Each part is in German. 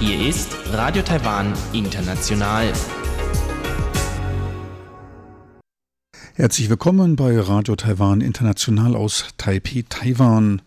Hier ist Radio Taiwan International. Herzlich willkommen bei Radio Taiwan International aus Taipei, Taiwan.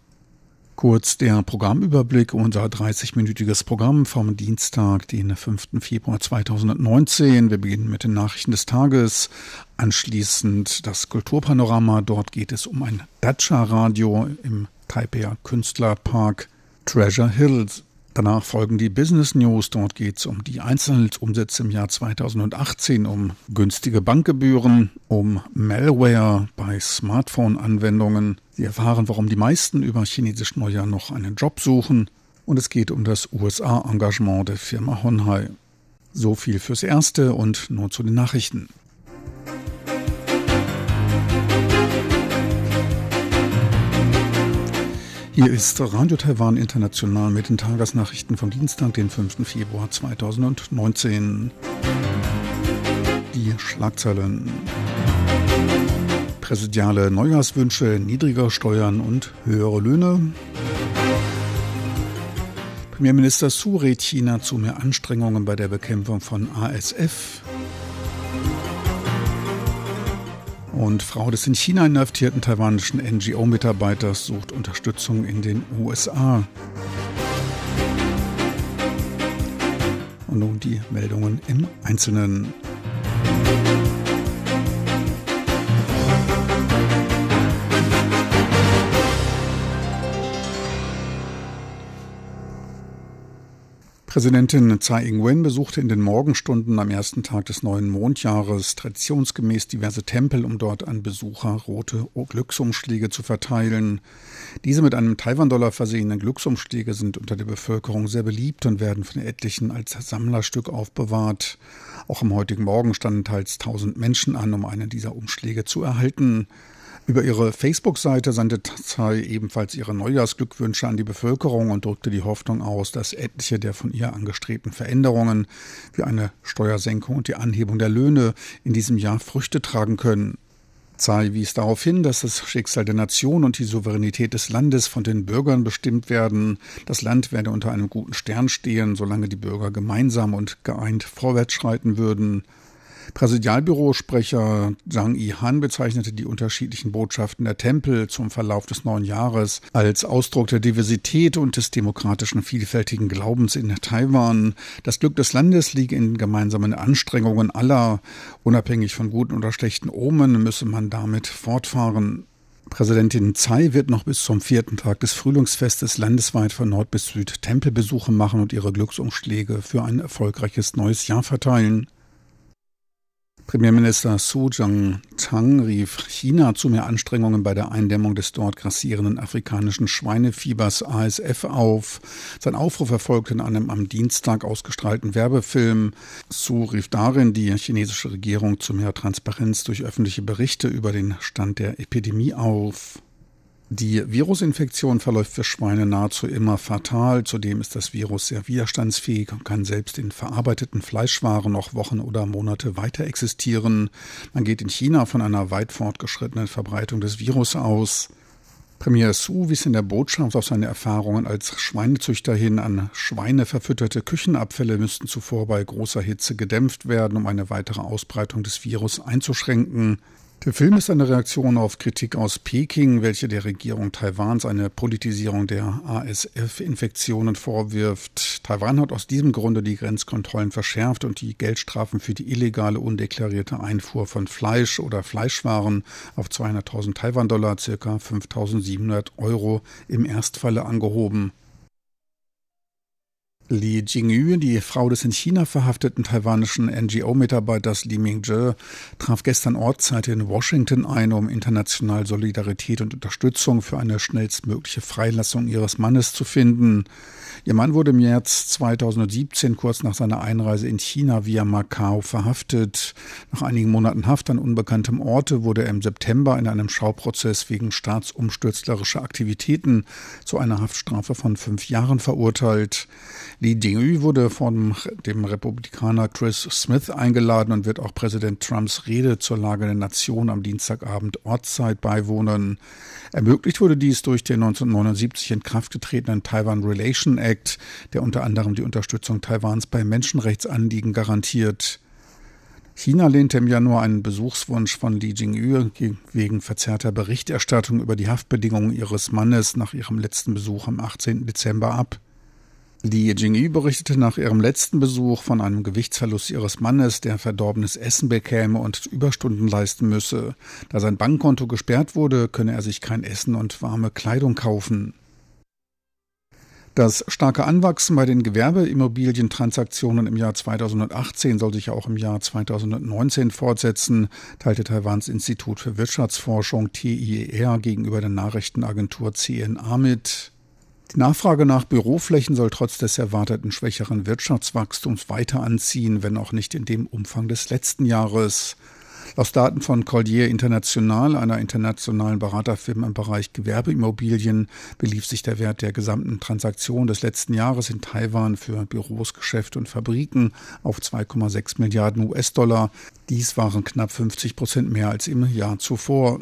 Kurz der Programmüberblick, unser 30-minütiges Programm vom Dienstag, den 5. Februar 2019. Wir beginnen mit den Nachrichten des Tages. Anschließend das Kulturpanorama. Dort geht es um ein Dacia-Radio im Taipei Künstlerpark Treasure Hills. Danach folgen die Business News. Dort geht es um die Einzelhandelsumsätze im Jahr 2018, um günstige Bankgebühren, um Malware bei Smartphone-Anwendungen. Sie erfahren, warum die meisten über chinesisch Neujahr noch einen Job suchen. Und es geht um das USA-Engagement der Firma Honhai. So viel fürs Erste und nun zu den Nachrichten. Hier ist Radio Taiwan International mit den Tagesnachrichten vom Dienstag, den 5. Februar 2019. Die Schlagzeilen. Präsidiale Neujahrswünsche, niedriger Steuern und höhere Löhne. Premierminister Su rät China zu mehr Anstrengungen bei der Bekämpfung von ASF. Und Frau des in China inhaftierten taiwanischen NGO-Mitarbeiters sucht Unterstützung in den USA. Und nun die Meldungen im Einzelnen. Präsidentin Tsai Ing-wen besuchte in den Morgenstunden am ersten Tag des neuen Mondjahres traditionsgemäß diverse Tempel, um dort an Besucher rote Glücksumschläge zu verteilen. Diese mit einem Taiwan-Dollar versehenen Glücksumschläge sind unter der Bevölkerung sehr beliebt und werden von etlichen als Sammlerstück aufbewahrt. Auch am heutigen Morgen standen teils tausend Menschen an, um einen dieser Umschläge zu erhalten. Über ihre Facebook-Seite sandte Tsai ebenfalls ihre Neujahrsglückwünsche an die Bevölkerung und drückte die Hoffnung aus, dass etliche der von ihr angestrebten Veränderungen wie eine Steuersenkung und die Anhebung der Löhne in diesem Jahr Früchte tragen können. Tsai wies darauf hin, dass das Schicksal der Nation und die Souveränität des Landes von den Bürgern bestimmt werden. Das Land werde unter einem guten Stern stehen, solange die Bürger gemeinsam und geeint vorwärts schreiten würden. Präsidialbürosprecher Zhang Yihan bezeichnete die unterschiedlichen Botschaften der Tempel zum Verlauf des neuen Jahres als Ausdruck der Diversität und des demokratischen vielfältigen Glaubens in Taiwan. Das Glück des Landes liege in gemeinsamen Anstrengungen aller. Unabhängig von guten oder schlechten Omen müsse man damit fortfahren. Präsidentin Tsai wird noch bis zum vierten Tag des Frühlingsfestes landesweit von Nord bis Süd Tempelbesuche machen und ihre Glücksumschläge für ein erfolgreiches neues Jahr verteilen. Premierminister Su Jong-chang rief China zu mehr Anstrengungen bei der Eindämmung des dort grassierenden afrikanischen Schweinefiebers ASF auf. Sein Aufruf erfolgte in einem am Dienstag ausgestrahlten Werbefilm. Su rief darin die chinesische Regierung zu mehr Transparenz durch öffentliche Berichte über den Stand der Epidemie auf. Die Virusinfektion verläuft für Schweine nahezu immer fatal. Zudem ist das Virus sehr widerstandsfähig und kann selbst in verarbeiteten Fleischwaren noch Wochen oder Monate weiter existieren. Man geht in China von einer weit fortgeschrittenen Verbreitung des Virus aus. Premier Su wies in der Botschaft auf seine Erfahrungen als Schweinezüchter hin an. Schweine verfütterte Küchenabfälle müssten zuvor bei großer Hitze gedämpft werden, um eine weitere Ausbreitung des Virus einzuschränken. Der Film ist eine Reaktion auf Kritik aus Peking, welche der Regierung Taiwans eine Politisierung der ASF-Infektionen vorwirft. Taiwan hat aus diesem Grunde die Grenzkontrollen verschärft und die Geldstrafen für die illegale, undeklarierte Einfuhr von Fleisch oder Fleischwaren auf 200.000 Taiwan-Dollar, circa 5.700 Euro im Erstfalle angehoben. Li Jingyu, die Frau des in China verhafteten taiwanischen NGO-Mitarbeiters Li Mingzhe, traf gestern Ortszeit in Washington ein, um international Solidarität und Unterstützung für eine schnellstmögliche Freilassung ihres Mannes zu finden. Ihr Mann wurde im März 2017 kurz nach seiner Einreise in China via Macau verhaftet. Nach einigen Monaten Haft an unbekanntem Orte wurde er im September in einem Schauprozess wegen staatsumstürzlerischer Aktivitäten zu einer Haftstrafe von fünf Jahren verurteilt. Lee Jing-yu wurde von dem Republikaner Chris Smith eingeladen und wird auch Präsident Trumps Rede zur Lage der Nation am Dienstagabend Ortszeit beiwohnen. Ermöglicht wurde dies durch den 1979 in Kraft getretenen Taiwan Relation Act, der unter anderem die Unterstützung Taiwans bei Menschenrechtsanliegen garantiert. China lehnte im Januar einen Besuchswunsch von Li Jingyu wegen verzerrter Berichterstattung über die Haftbedingungen ihres Mannes nach ihrem letzten Besuch am 18. Dezember ab. Li Jingyu berichtete nach ihrem letzten Besuch von einem Gewichtsverlust ihres Mannes, der verdorbenes Essen bekäme und Überstunden leisten müsse. Da sein Bankkonto gesperrt wurde, könne er sich kein Essen und warme Kleidung kaufen. Das starke Anwachsen bei den Gewerbeimmobilientransaktionen im Jahr 2018 soll sich auch im Jahr 2019 fortsetzen, teilte Taiwans Institut für Wirtschaftsforschung TIER gegenüber der Nachrichtenagentur CNA mit. Die Nachfrage nach Büroflächen soll trotz des erwarteten schwächeren Wirtschaftswachstums weiter anziehen, wenn auch nicht in dem Umfang des letzten Jahres. Aus Daten von Collier International, einer internationalen Beraterfirma im Bereich Gewerbeimmobilien, belief sich der Wert der gesamten Transaktion des letzten Jahres in Taiwan für Büros, Geschäfte und Fabriken auf 2,6 Milliarden US-Dollar. Dies waren knapp 50 Prozent mehr als im Jahr zuvor.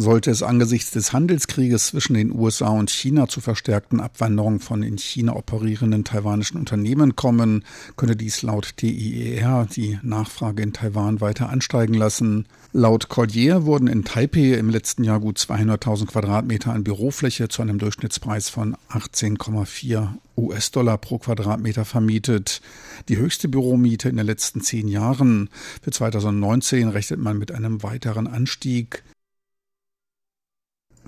Sollte es angesichts des Handelskrieges zwischen den USA und China zu verstärkten Abwanderungen von in China operierenden taiwanischen Unternehmen kommen, könne dies laut TIER die Nachfrage in Taiwan weiter ansteigen lassen. Laut Collier wurden in Taipei im letzten Jahr gut 200.000 Quadratmeter an Bürofläche zu einem Durchschnittspreis von 18,4 US-Dollar pro Quadratmeter vermietet. Die höchste Büromiete in den letzten zehn Jahren. Für 2019 rechnet man mit einem weiteren Anstieg.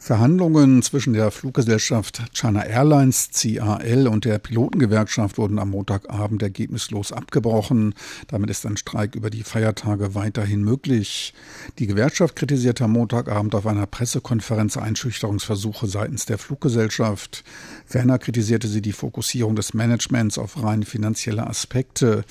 Verhandlungen zwischen der Fluggesellschaft China Airlines CAL und der Pilotengewerkschaft wurden am Montagabend ergebnislos abgebrochen. Damit ist ein Streik über die Feiertage weiterhin möglich. Die Gewerkschaft kritisierte am Montagabend auf einer Pressekonferenz Einschüchterungsversuche seitens der Fluggesellschaft. Ferner kritisierte sie die Fokussierung des Managements auf rein finanzielle Aspekte.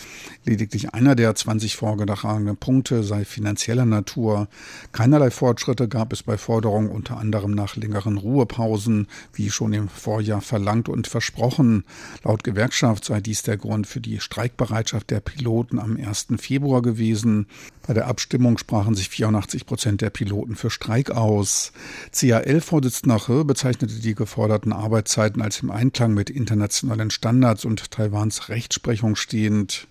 Lediglich einer der 20 vorgetragenen Punkte sei finanzieller Natur. Keinerlei Fortschritte gab es bei Forderungen unter anderem nach längeren Ruhepausen, wie schon im Vorjahr verlangt und versprochen. Laut Gewerkschaft sei dies der Grund für die Streikbereitschaft der Piloten am 1. Februar gewesen. Bei der Abstimmung sprachen sich 84 Prozent der Piloten für Streik aus. CAL-Vorsitzender He bezeichnete die geforderten Arbeitszeiten als im Einklang mit internationalen Standards und Taiwans Rechtsprechung stehend.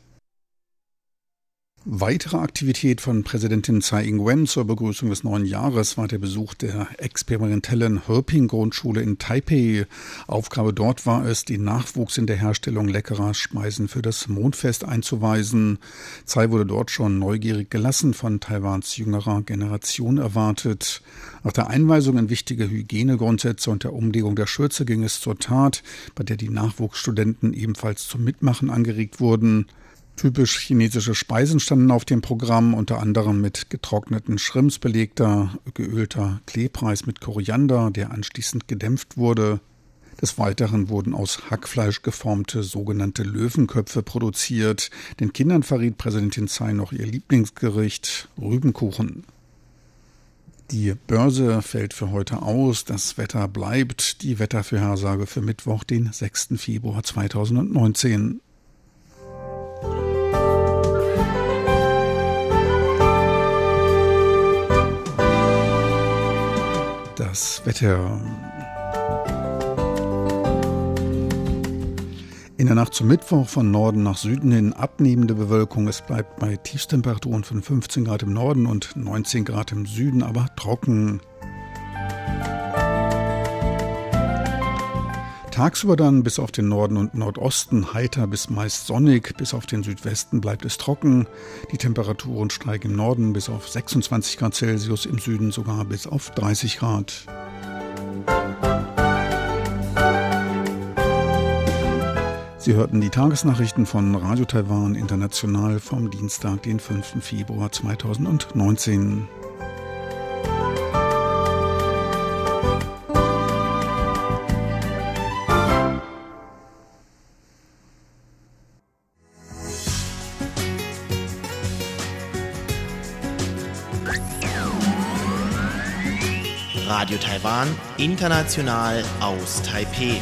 Weitere Aktivität von Präsidentin Tsai Ing-wen zur Begrüßung des neuen Jahres war der Besuch der experimentellen Herping-Grundschule in Taipei. Aufgabe dort war es, den Nachwuchs in der Herstellung leckerer Speisen für das Mondfest einzuweisen. Tsai wurde dort schon neugierig gelassen, von Taiwans jüngerer Generation erwartet. Nach der Einweisung in wichtige Hygienegrundsätze und der Umlegung der Schürze ging es zur Tat, bei der die Nachwuchsstudenten ebenfalls zum Mitmachen angeregt wurden. Typisch chinesische Speisen standen auf dem Programm, unter anderem mit getrockneten Shrimps belegter, geölter Klebreis mit Koriander, der anschließend gedämpft wurde. Des Weiteren wurden aus Hackfleisch geformte sogenannte Löwenköpfe produziert. Den Kindern verriet Präsidentin Tsai noch ihr Lieblingsgericht, Rübenkuchen. Die Börse fällt für heute aus, das Wetter bleibt. Die Wettervorhersage für Mittwoch, den 6. Februar 2019. Das Wetter. In der Nacht zum Mittwoch von Norden nach Süden hin abnehmende Bewölkung. Es bleibt bei Tiefstemperaturen von 15 Grad im Norden und 19 Grad im Süden, aber trocken. Tagsüber dann bis auf den Norden und Nordosten heiter bis meist sonnig, bis auf den Südwesten bleibt es trocken. Die Temperaturen steigen im Norden bis auf 26 Grad Celsius, im Süden sogar bis auf 30 Grad. Sie hörten die Tagesnachrichten von Radio Taiwan International vom Dienstag, den 5. Februar 2019. für Taiwan, international aus Taipeh.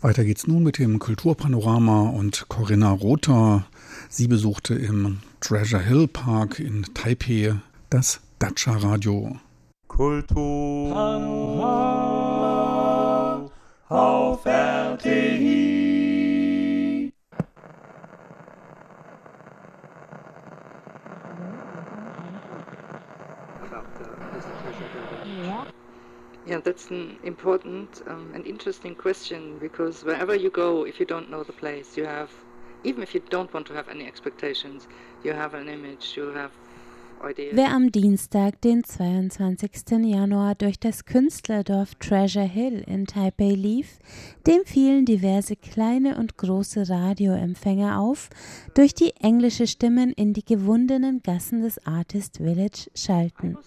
Weiter geht's nun mit dem Kulturpanorama und Corinna Rother. Sie besuchte im Treasure Hill Park in Taipei das Dacia Radio. Kultur auf RTI. Yeah, that's an important um, and interesting question because wherever you go, if you don't know the place, you have, even if you don't want to have any expectations, you have an image, you have Wer am Dienstag, den 22. Januar, durch das Künstlerdorf Treasure Hill in Taipei lief, dem fielen diverse kleine und große Radioempfänger auf, durch die englische Stimmen in die gewundenen Gassen des Artist Village schalten.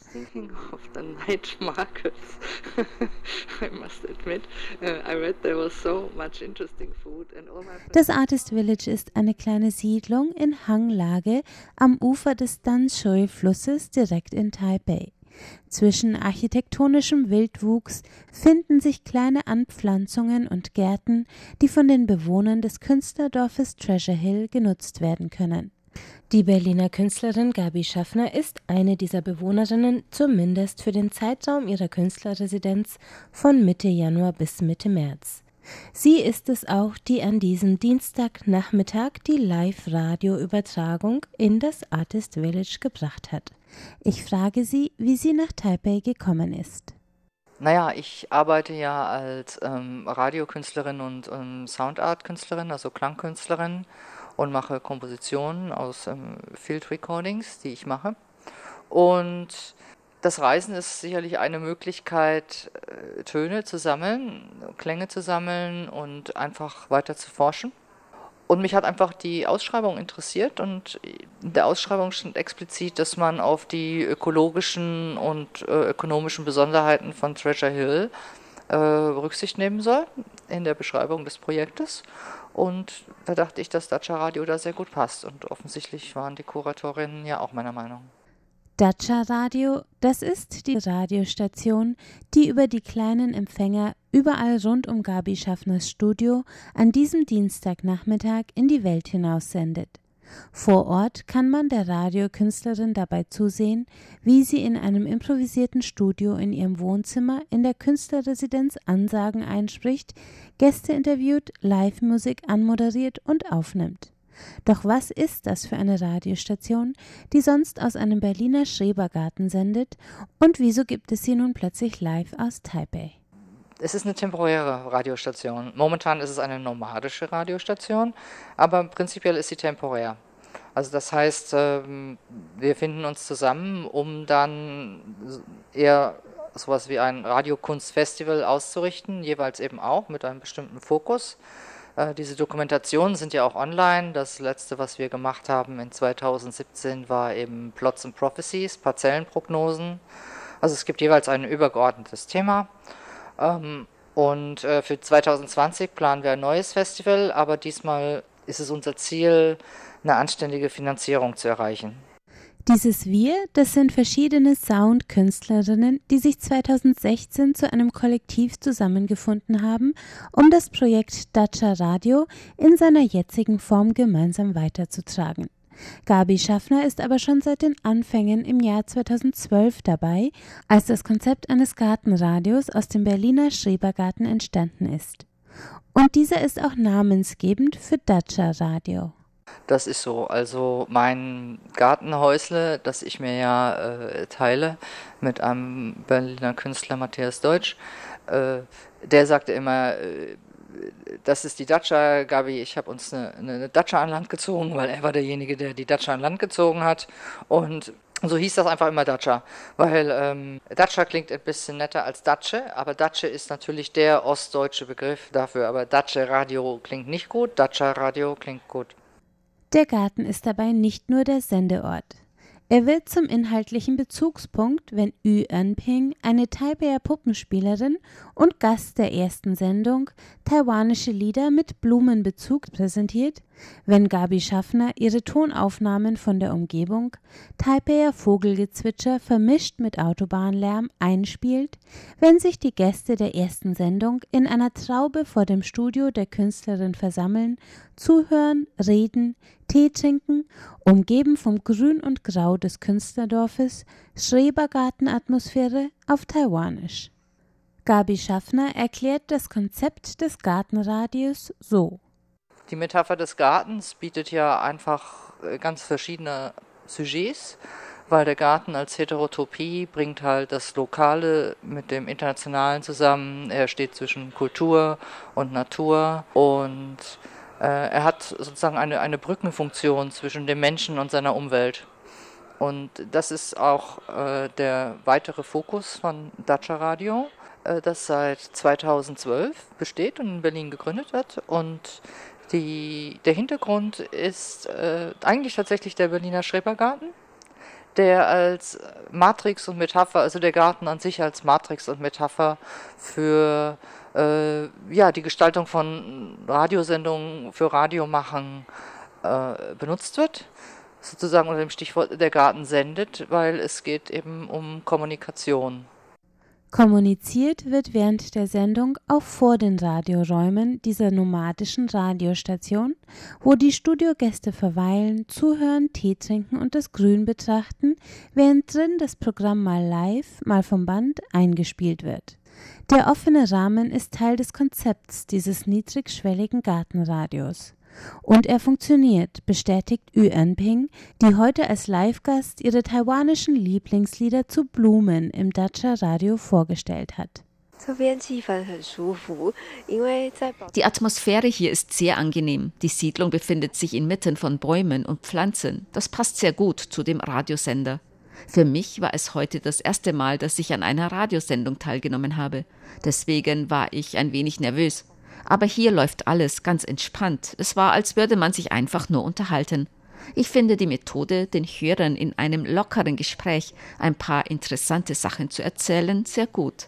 Das Artist Village ist eine kleine Siedlung in Hanglage am Ufer des Danshui Flusses direkt in Taipei. Zwischen architektonischem Wildwuchs finden sich kleine Anpflanzungen und Gärten, die von den Bewohnern des Künstlerdorfes Treasure Hill genutzt werden können. Die Berliner Künstlerin Gabi Schaffner ist eine dieser Bewohnerinnen, zumindest für den Zeitraum ihrer Künstlerresidenz von Mitte Januar bis Mitte März. Sie ist es auch, die an diesem Dienstagnachmittag die Live-Radio-Übertragung in das Artist Village gebracht hat. Ich frage sie, wie sie nach Taipei gekommen ist. Naja, ich arbeite ja als ähm, Radiokünstlerin und ähm, Soundart-Künstlerin, also Klangkünstlerin und mache Kompositionen aus ähm, Field Recordings, die ich mache. Und das Reisen ist sicherlich eine Möglichkeit, äh, Töne zu sammeln, Klänge zu sammeln und einfach weiter zu forschen. Und mich hat einfach die Ausschreibung interessiert und in der Ausschreibung stand explizit, dass man auf die ökologischen und äh, ökonomischen Besonderheiten von Treasure Hill äh, Rücksicht nehmen soll in der Beschreibung des Projektes. Und da dachte ich, dass Dacia Radio da sehr gut passt. Und offensichtlich waren die Kuratorinnen ja auch meiner Meinung. Dacia Radio, das ist die Radiostation, die über die kleinen Empfänger überall rund um Gabi Schaffners Studio an diesem Dienstagnachmittag in die Welt hinaus sendet. Vor Ort kann man der Radiokünstlerin dabei zusehen, wie sie in einem improvisierten Studio in ihrem Wohnzimmer in der Künstlerresidenz Ansagen einspricht, Gäste interviewt, Live-Musik anmoderiert und aufnimmt. Doch was ist das für eine Radiostation, die sonst aus einem Berliner Schrebergarten sendet und wieso gibt es sie nun plötzlich live aus Taipei? Es ist eine temporäre Radiostation. Momentan ist es eine nomadische Radiostation, aber prinzipiell ist sie temporär. Also das heißt, ähm, wir finden uns zusammen, um dann eher sowas wie ein Radiokunstfestival auszurichten, jeweils eben auch mit einem bestimmten Fokus. Äh, diese Dokumentationen sind ja auch online. Das letzte, was wir gemacht haben in 2017, war eben Plots and Prophecies, Parzellenprognosen. Also es gibt jeweils ein übergeordnetes Thema. Ähm, und äh, für 2020 planen wir ein neues Festival, aber diesmal ist es unser Ziel, eine anständige Finanzierung zu erreichen. Dieses Wir, das sind verschiedene Soundkünstlerinnen, die sich 2016 zu einem Kollektiv zusammengefunden haben, um das Projekt Dacia Radio in seiner jetzigen Form gemeinsam weiterzutragen. Gabi Schaffner ist aber schon seit den Anfängen im Jahr 2012 dabei, als das Konzept eines Gartenradios aus dem Berliner Schrebergarten entstanden ist. Und dieser ist auch namensgebend für Dacia Radio. Das ist so. Also mein Gartenhäusle, das ich mir ja äh, teile mit einem Berliner Künstler Matthias Deutsch, äh, der sagte immer, äh, das ist die Dacia, Gabi, ich habe uns eine, eine Dacia an Land gezogen, weil er war derjenige, der die Dacia an Land gezogen hat. Und so hieß das einfach immer Dacia, weil ähm, Dacia klingt ein bisschen netter als Datsche, aber Datsche ist natürlich der ostdeutsche Begriff dafür, aber Datsche Radio klingt nicht gut, Dacia Radio klingt gut. Der Garten ist dabei nicht nur der Sendeort. Er wird zum inhaltlichen Bezugspunkt, wenn Yu Enping, eine Taipeier Puppenspielerin und Gast der ersten Sendung, taiwanische Lieder mit Blumenbezug präsentiert, wenn Gabi Schaffner ihre Tonaufnahmen von der Umgebung, Taipeher Vogelgezwitscher vermischt mit Autobahnlärm einspielt, wenn sich die Gäste der ersten Sendung in einer Traube vor dem Studio der Künstlerin versammeln, zuhören, reden, Tee trinken, umgeben vom Grün und Grau des Künstlerdorfes, Schrebergartenatmosphäre auf Taiwanisch. Gabi Schaffner erklärt das Konzept des Gartenradios so. Die Metapher des Gartens bietet ja einfach äh, ganz verschiedene Sujets, weil der Garten als Heterotopie bringt halt das Lokale mit dem Internationalen zusammen. Er steht zwischen Kultur und Natur und äh, er hat sozusagen eine, eine Brückenfunktion zwischen dem Menschen und seiner Umwelt. Und das ist auch äh, der weitere Fokus von Dacia Radio, äh, das seit 2012 besteht und in Berlin gegründet wird. Und die, der Hintergrund ist äh, eigentlich tatsächlich der Berliner Schrebergarten, der als Matrix und Metapher, also der Garten an sich als Matrix und Metapher für äh, ja, die Gestaltung von Radiosendungen für Radiomachen äh, benutzt wird. Sozusagen unter dem Stichwort der Garten sendet, weil es geht eben um Kommunikation. Kommuniziert wird während der Sendung auch vor den Radioräumen dieser nomadischen Radiostation, wo die Studiogäste verweilen, zuhören, Tee trinken und das Grün betrachten, während drin das Programm mal live, mal vom Band eingespielt wird. Der offene Rahmen ist Teil des Konzepts dieses niedrigschwelligen Gartenradios. Und er funktioniert, bestätigt Yu Enping, die heute als Live-Gast ihre taiwanischen Lieblingslieder zu Blumen im Dacia Radio vorgestellt hat. Die Atmosphäre hier ist sehr angenehm. Die Siedlung befindet sich inmitten von Bäumen und Pflanzen. Das passt sehr gut zu dem Radiosender. Für mich war es heute das erste Mal, dass ich an einer Radiosendung teilgenommen habe. Deswegen war ich ein wenig nervös. Aber hier läuft alles ganz entspannt. Es war, als würde man sich einfach nur unterhalten. Ich finde die Methode, den Hörern in einem lockeren Gespräch ein paar interessante Sachen zu erzählen, sehr gut.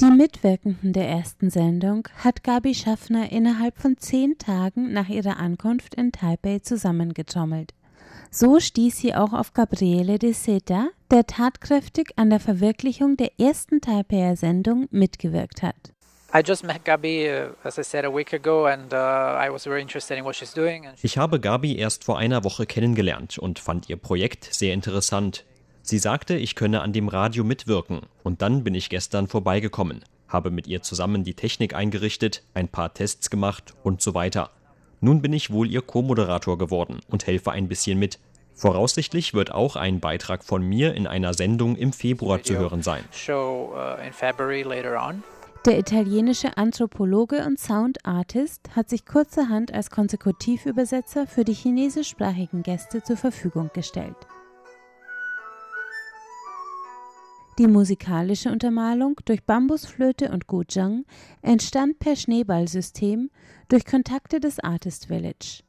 Die Mitwirkenden der ersten Sendung hat Gabi Schaffner innerhalb von zehn Tagen nach ihrer Ankunft in Taipei zusammengetrommelt. So stieß sie auch auf Gabriele de Seta, der tatkräftig an der Verwirklichung der ersten Taipeier Sendung mitgewirkt hat. Ich habe Gabi erst vor einer Woche kennengelernt und fand ihr Projekt sehr interessant. Sie sagte, ich könne an dem Radio mitwirken und dann bin ich gestern vorbeigekommen, habe mit ihr zusammen die Technik eingerichtet, ein paar Tests gemacht und so weiter. Nun bin ich wohl ihr Co-Moderator geworden und helfe ein bisschen mit. Voraussichtlich wird auch ein Beitrag von mir in einer Sendung im Februar zu hören sein. Uh, Der italienische Anthropologe und Soundartist hat sich kurzerhand als Konsekutivübersetzer für die chinesischsprachigen Gäste zur Verfügung gestellt. Die musikalische Untermalung durch Bambusflöte und Guzheng entstand per Schneeballsystem durch Kontakte des Artist Village.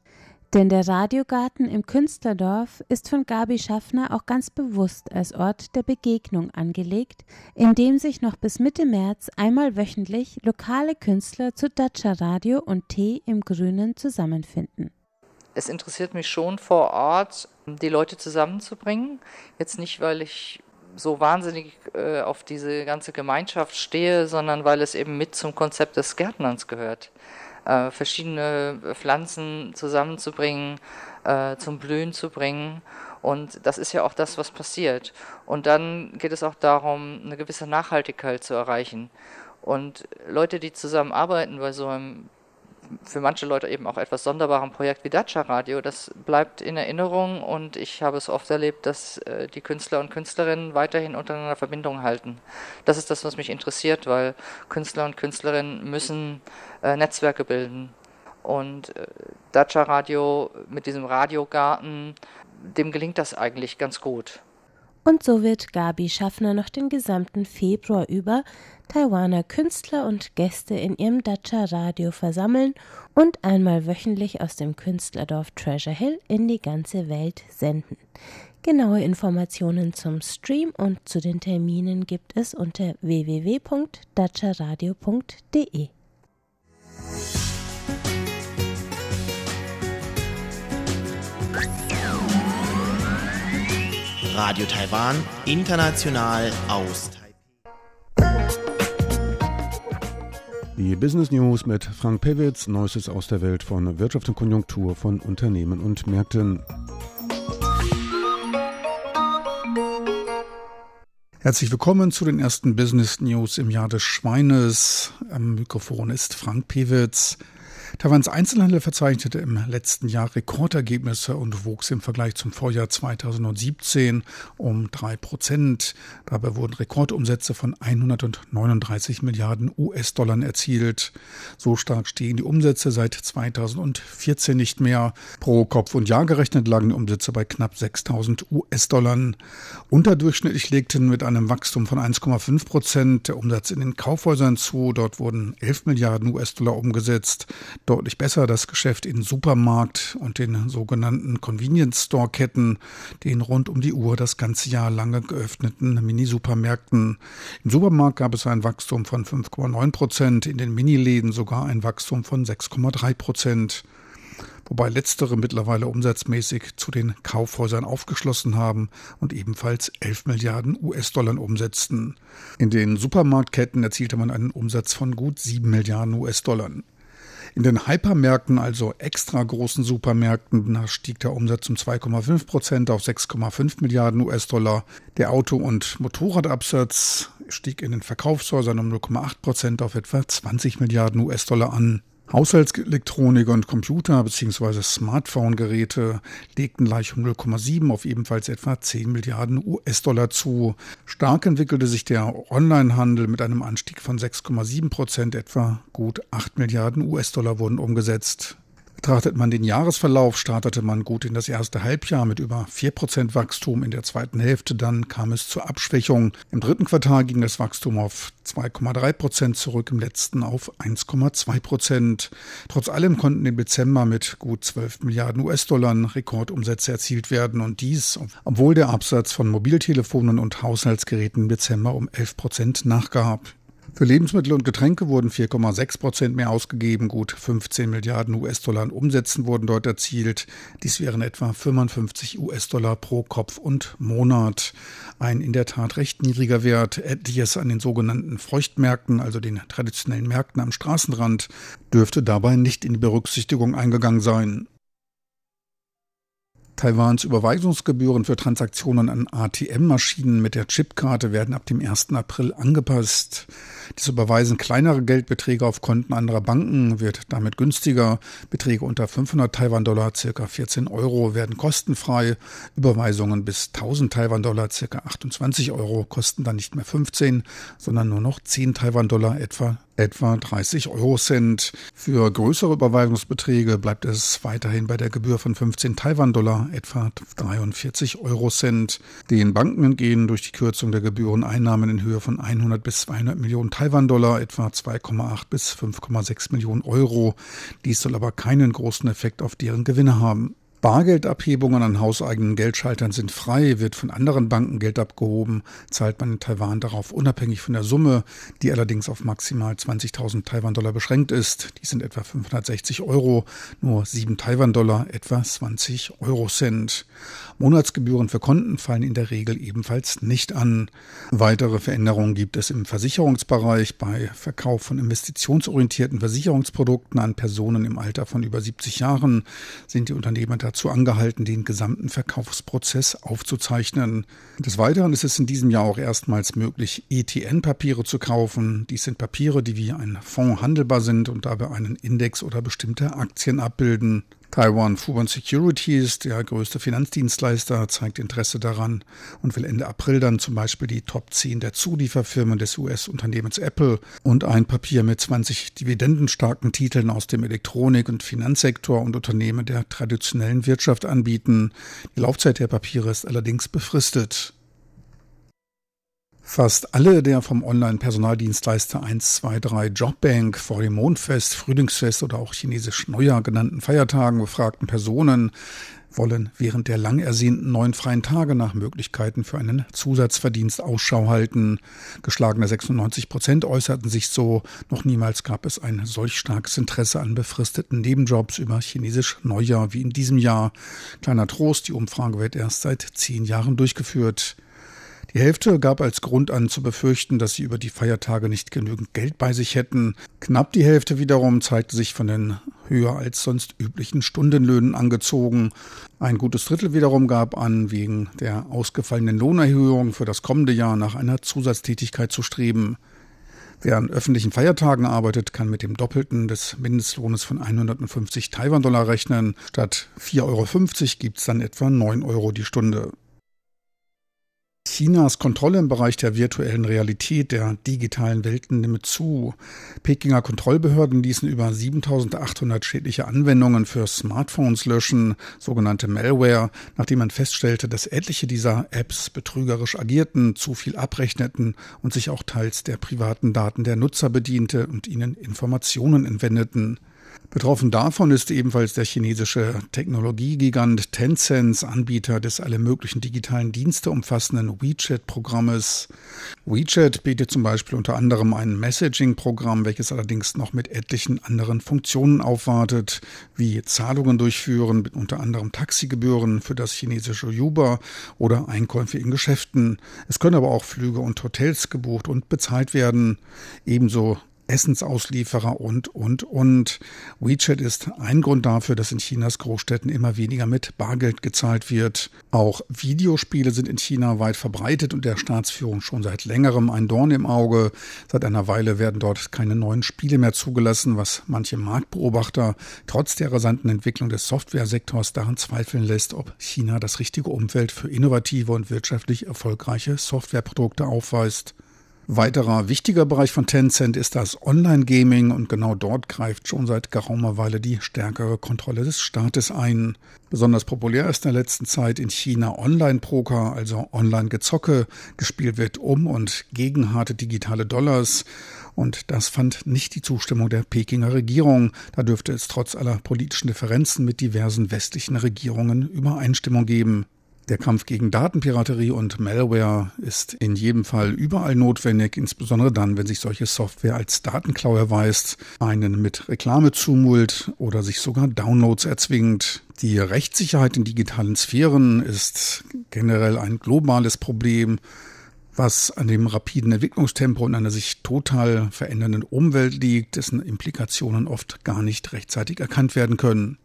Denn der Radiogarten im Künstlerdorf ist von Gabi Schaffner auch ganz bewusst als Ort der Begegnung angelegt, in dem sich noch bis Mitte März einmal wöchentlich lokale Künstler zu Dacia Radio und Tee im Grünen zusammenfinden. Es interessiert mich schon vor Ort, die Leute zusammenzubringen. Jetzt nicht, weil ich so wahnsinnig äh, auf diese ganze Gemeinschaft stehe, sondern weil es eben mit zum Konzept des Gärtnerns gehört. Äh, verschiedene Pflanzen zusammenzubringen, äh, zum Blühen zu bringen. Und das ist ja auch das, was passiert. Und dann geht es auch darum, eine gewisse Nachhaltigkeit zu erreichen. Und Leute, die zusammenarbeiten bei so einem für manche Leute eben auch etwas sonderbaren Projekt wie Dacia Radio, das bleibt in Erinnerung und ich habe es oft erlebt, dass äh, die Künstler und Künstlerinnen weiterhin untereinander Verbindung halten. Das ist das, was mich interessiert, weil Künstler und Künstlerinnen müssen äh, Netzwerke bilden. Und äh, Dacia Radio mit diesem Radiogarten, dem gelingt das eigentlich ganz gut. Und so wird Gabi Schaffner noch den gesamten Februar über Taiwaner Künstler und Gäste in ihrem Dacha Radio versammeln und einmal wöchentlich aus dem Künstlerdorf Treasure Hill in die ganze Welt senden. Genaue Informationen zum Stream und zu den Terminen gibt es unter www.dacharadio.de. Radio Taiwan, international aus Die Business News mit Frank Pewitz, Neuestes aus der Welt von Wirtschaft und Konjunktur von Unternehmen und Märkten. Herzlich willkommen zu den ersten Business News im Jahr des Schweines. Am Mikrofon ist Frank Pewitz. Taiwans Einzelhandel verzeichnete im letzten Jahr Rekordergebnisse und wuchs im Vergleich zum Vorjahr 2017 um drei Prozent. Dabei wurden Rekordumsätze von 139 Milliarden US-Dollar erzielt. So stark stiegen die Umsätze seit 2014 nicht mehr. Pro Kopf und Jahr gerechnet lagen die Umsätze bei knapp 6000 US-Dollar. Unterdurchschnittlich legten mit einem Wachstum von 1,5 Prozent der Umsatz in den Kaufhäusern zu. Dort wurden 11 Milliarden US-Dollar umgesetzt deutlich besser das Geschäft in Supermarkt und den sogenannten Convenience Store Ketten, den rund um die Uhr das ganze Jahr lange geöffneten Minisupermärkten. Im Supermarkt gab es ein Wachstum von 5,9 Prozent, in den Miniläden sogar ein Wachstum von 6,3 Prozent wobei letztere mittlerweile umsatzmäßig zu den Kaufhäusern aufgeschlossen haben und ebenfalls 11 Milliarden US-Dollar umsetzten. In den Supermarktketten erzielte man einen Umsatz von gut 7 Milliarden US-Dollar. In den Hypermärkten, also extra großen Supermärkten, stieg der Umsatz um 2,5 Prozent auf 6,5 Milliarden US-Dollar. Der Auto- und Motorradabsatz stieg in den Verkaufshäusern um 0,8 Prozent auf etwa 20 Milliarden US-Dollar an. Haushaltselektronik und Computer bzw. Smartphone-Geräte legten gleich um 0,7 auf ebenfalls etwa 10 Milliarden US-Dollar zu. Stark entwickelte sich der Onlinehandel mit einem Anstieg von 6,7 Prozent, etwa gut 8 Milliarden US-Dollar wurden umgesetzt. Betrachtet man den Jahresverlauf, startete man gut in das erste Halbjahr mit über 4% Wachstum. In der zweiten Hälfte dann kam es zur Abschwächung. Im dritten Quartal ging das Wachstum auf 2,3% zurück, im letzten auf 1,2%. Trotz allem konnten im Dezember mit gut 12 Milliarden US-Dollar Rekordumsätze erzielt werden und dies, obwohl der Absatz von Mobiltelefonen und Haushaltsgeräten im Dezember um 11% nachgab. Für Lebensmittel und Getränke wurden 4,6 Prozent mehr ausgegeben. Gut 15 Milliarden US-Dollar an Umsätzen wurden dort erzielt. Dies wären etwa 55 US-Dollar pro Kopf und Monat. Ein in der Tat recht niedriger Wert. Etliches an den sogenannten Feuchtmärkten, also den traditionellen Märkten am Straßenrand, dürfte dabei nicht in die Berücksichtigung eingegangen sein. Taiwans Überweisungsgebühren für Transaktionen an ATM-Maschinen mit der Chipkarte werden ab dem 1. April angepasst. Das Überweisen kleinerer Geldbeträge auf Konten anderer Banken wird damit günstiger. Beträge unter 500 Taiwan-Dollar, ca. 14 Euro, werden kostenfrei. Überweisungen bis 1000 Taiwan-Dollar, ca. 28 Euro, kosten dann nicht mehr 15, sondern nur noch 10 Taiwan-Dollar, etwa etwa 30 Euro Cent. Für größere Überweisungsbeträge bleibt es weiterhin bei der Gebühr von 15 Taiwan-Dollar, etwa 43 Euro Cent. Den Banken entgehen durch die Kürzung der Gebühren Einnahmen in Höhe von 100 bis 200 Millionen Taiwan-Dollar, etwa 2,8 bis 5,6 Millionen Euro. Dies soll aber keinen großen Effekt auf deren Gewinne haben. Bargeldabhebungen an hauseigenen Geldschaltern sind frei, wird von anderen Banken Geld abgehoben, zahlt man in Taiwan darauf unabhängig von der Summe, die allerdings auf maximal 20.000 Taiwan-Dollar beschränkt ist. Die sind etwa 560 Euro, nur 7 Taiwan-Dollar, etwa 20 Euro-Cent. Monatsgebühren für Konten fallen in der Regel ebenfalls nicht an. Weitere Veränderungen gibt es im Versicherungsbereich. Bei Verkauf von investitionsorientierten Versicherungsprodukten an Personen im Alter von über 70 Jahren sind die Unternehmer dazu angehalten, den gesamten Verkaufsprozess aufzuzeichnen. Des Weiteren ist es in diesem Jahr auch erstmals möglich, ETN-Papiere zu kaufen. Dies sind Papiere, die wie ein Fonds handelbar sind und dabei einen Index oder bestimmte Aktien abbilden. Taiwan Fubon Securities, der größte Finanzdienstleister, zeigt Interesse daran und will Ende April dann zum Beispiel die Top 10 der Zulieferfirmen des US-Unternehmens Apple und ein Papier mit 20 dividendenstarken Titeln aus dem Elektronik- und Finanzsektor und Unternehmen der traditionellen Wirtschaft anbieten. Die Laufzeit der Papiere ist allerdings befristet. Fast alle der vom Online-Personaldienstleister 123 Jobbank vor dem Mondfest, Frühlingsfest oder auch chinesisch Neujahr genannten Feiertagen befragten Personen wollen während der lang ersehnten neun freien Tage nach Möglichkeiten für einen Zusatzverdienst Ausschau halten. Geschlagene 96 Prozent äußerten sich so. Noch niemals gab es ein solch starkes Interesse an befristeten Nebenjobs über chinesisch Neujahr wie in diesem Jahr. Kleiner Trost, die Umfrage wird erst seit zehn Jahren durchgeführt. Die Hälfte gab als Grund an zu befürchten, dass sie über die Feiertage nicht genügend Geld bei sich hätten. Knapp die Hälfte wiederum zeigte sich von den höher als sonst üblichen Stundenlöhnen angezogen. Ein gutes Drittel wiederum gab an, wegen der ausgefallenen Lohnerhöhung für das kommende Jahr nach einer Zusatztätigkeit zu streben. Wer an öffentlichen Feiertagen arbeitet, kann mit dem Doppelten des Mindestlohnes von 150 Taiwan-Dollar rechnen. Statt 4,50 Euro gibt es dann etwa 9 Euro die Stunde. Chinas Kontrolle im Bereich der virtuellen Realität, der digitalen Welten nimmt zu. Pekinger Kontrollbehörden ließen über 7800 schädliche Anwendungen für Smartphones löschen, sogenannte Malware, nachdem man feststellte, dass etliche dieser Apps betrügerisch agierten, zu viel abrechneten und sich auch teils der privaten Daten der Nutzer bediente und ihnen Informationen entwendeten. Betroffen davon ist ebenfalls der chinesische Technologiegigant Tencent, Anbieter des alle möglichen digitalen Dienste umfassenden WeChat-Programmes. WeChat bietet zum Beispiel unter anderem ein Messaging-Programm, welches allerdings noch mit etlichen anderen Funktionen aufwartet, wie Zahlungen durchführen, mit unter anderem Taxigebühren für das chinesische Uber oder Einkäufe in Geschäften. Es können aber auch Flüge und Hotels gebucht und bezahlt werden. Ebenso Essensauslieferer und, und, und. WeChat ist ein Grund dafür, dass in Chinas Großstädten immer weniger mit Bargeld gezahlt wird. Auch Videospiele sind in China weit verbreitet und der Staatsführung schon seit längerem ein Dorn im Auge. Seit einer Weile werden dort keine neuen Spiele mehr zugelassen, was manche Marktbeobachter trotz der rasanten Entwicklung des Softwaresektors daran zweifeln lässt, ob China das richtige Umfeld für innovative und wirtschaftlich erfolgreiche Softwareprodukte aufweist. Weiterer wichtiger Bereich von Tencent ist das Online-Gaming und genau dort greift schon seit geraumer Weile die stärkere Kontrolle des Staates ein. Besonders populär ist in der letzten Zeit in China Online-Poker, also Online-Gezocke. Gespielt wird um und gegen harte digitale Dollars. Und das fand nicht die Zustimmung der Pekinger Regierung. Da dürfte es trotz aller politischen Differenzen mit diversen westlichen Regierungen Übereinstimmung geben. Der Kampf gegen Datenpiraterie und Malware ist in jedem Fall überall notwendig, insbesondere dann, wenn sich solche Software als Datenklau erweist, einen mit Reklame zumult oder sich sogar Downloads erzwingt. Die Rechtssicherheit in digitalen Sphären ist generell ein globales Problem, was an dem rapiden Entwicklungstempo und einer sich total verändernden Umwelt liegt, dessen Implikationen oft gar nicht rechtzeitig erkannt werden können.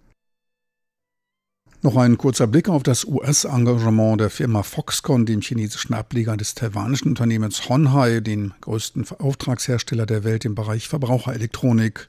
Noch ein kurzer Blick auf das US-Engagement der Firma Foxconn, dem chinesischen Ableger des taiwanischen Unternehmens Honhai, dem größten Auftragshersteller der Welt im Bereich Verbraucherelektronik.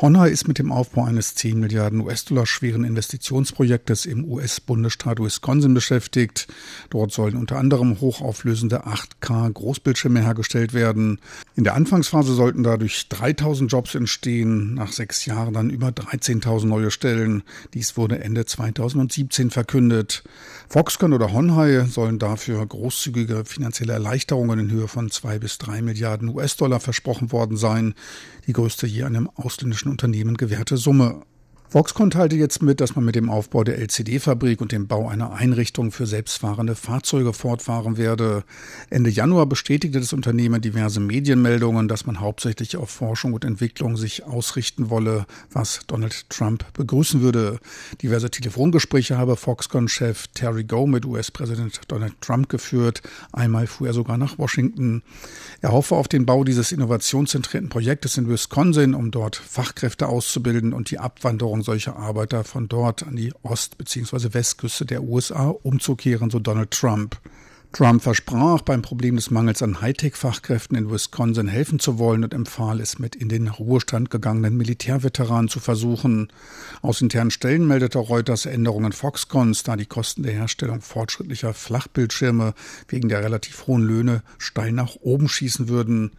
Honda ist mit dem Aufbau eines 10 Milliarden US-Dollar schweren Investitionsprojektes im US-Bundesstaat Wisconsin beschäftigt. Dort sollen unter anderem hochauflösende 8K Großbildschirme hergestellt werden. In der Anfangsphase sollten dadurch 3000 Jobs entstehen, nach sechs Jahren dann über 13.000 neue Stellen. Dies wurde Ende 2017 verkündet. Foxconn oder Honhai sollen dafür großzügige finanzielle Erleichterungen in Höhe von zwei bis drei Milliarden US-Dollar versprochen worden sein, die größte je einem ausländischen Unternehmen gewährte Summe. Foxconn teilte jetzt mit, dass man mit dem Aufbau der LCD-Fabrik und dem Bau einer Einrichtung für selbstfahrende Fahrzeuge fortfahren werde. Ende Januar bestätigte das Unternehmen diverse Medienmeldungen, dass man hauptsächlich auf Forschung und Entwicklung sich ausrichten wolle, was Donald Trump begrüßen würde. Diverse Telefongespräche habe Foxconn-Chef Terry Goh mit US-Präsident Donald Trump geführt. Einmal fuhr er sogar nach Washington. Er hoffe auf den Bau dieses innovationszentrierten Projektes in Wisconsin, um dort Fachkräfte auszubilden und die Abwanderung Versuchung solcher Arbeiter von dort an die Ost- bzw. Westküste der USA umzukehren, so Donald Trump. Trump versprach, beim Problem des Mangels an Hightech-Fachkräften in Wisconsin helfen zu wollen und empfahl es mit in den Ruhestand gegangenen Militärveteranen zu versuchen. Aus internen Stellen meldete Reuters Änderungen Foxcons, da die Kosten der Herstellung fortschrittlicher Flachbildschirme wegen der relativ hohen Löhne steil nach oben schießen würden.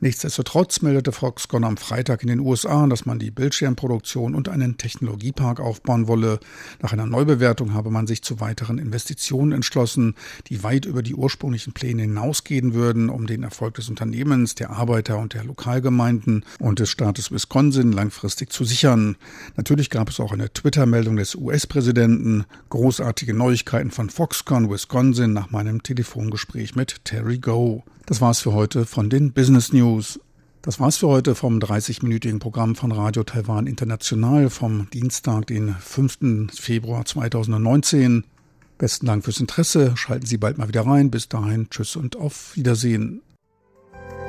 Nichtsdestotrotz meldete Foxconn am Freitag in den USA, dass man die Bildschirmproduktion und einen Technologiepark aufbauen wolle. Nach einer Neubewertung habe man sich zu weiteren Investitionen entschlossen, die weit über die ursprünglichen Pläne hinausgehen würden, um den Erfolg des Unternehmens, der Arbeiter und der Lokalgemeinden und des Staates Wisconsin langfristig zu sichern. Natürlich gab es auch eine Twitter-Meldung des US-Präsidenten. Großartige Neuigkeiten von Foxconn Wisconsin nach meinem Telefongespräch mit Terry Go. Das war's für heute von den Business News. Das war's für heute vom 30-minütigen Programm von Radio Taiwan International vom Dienstag, den 5. Februar 2019. Besten Dank fürs Interesse. Schalten Sie bald mal wieder rein. Bis dahin, tschüss und auf Wiedersehen.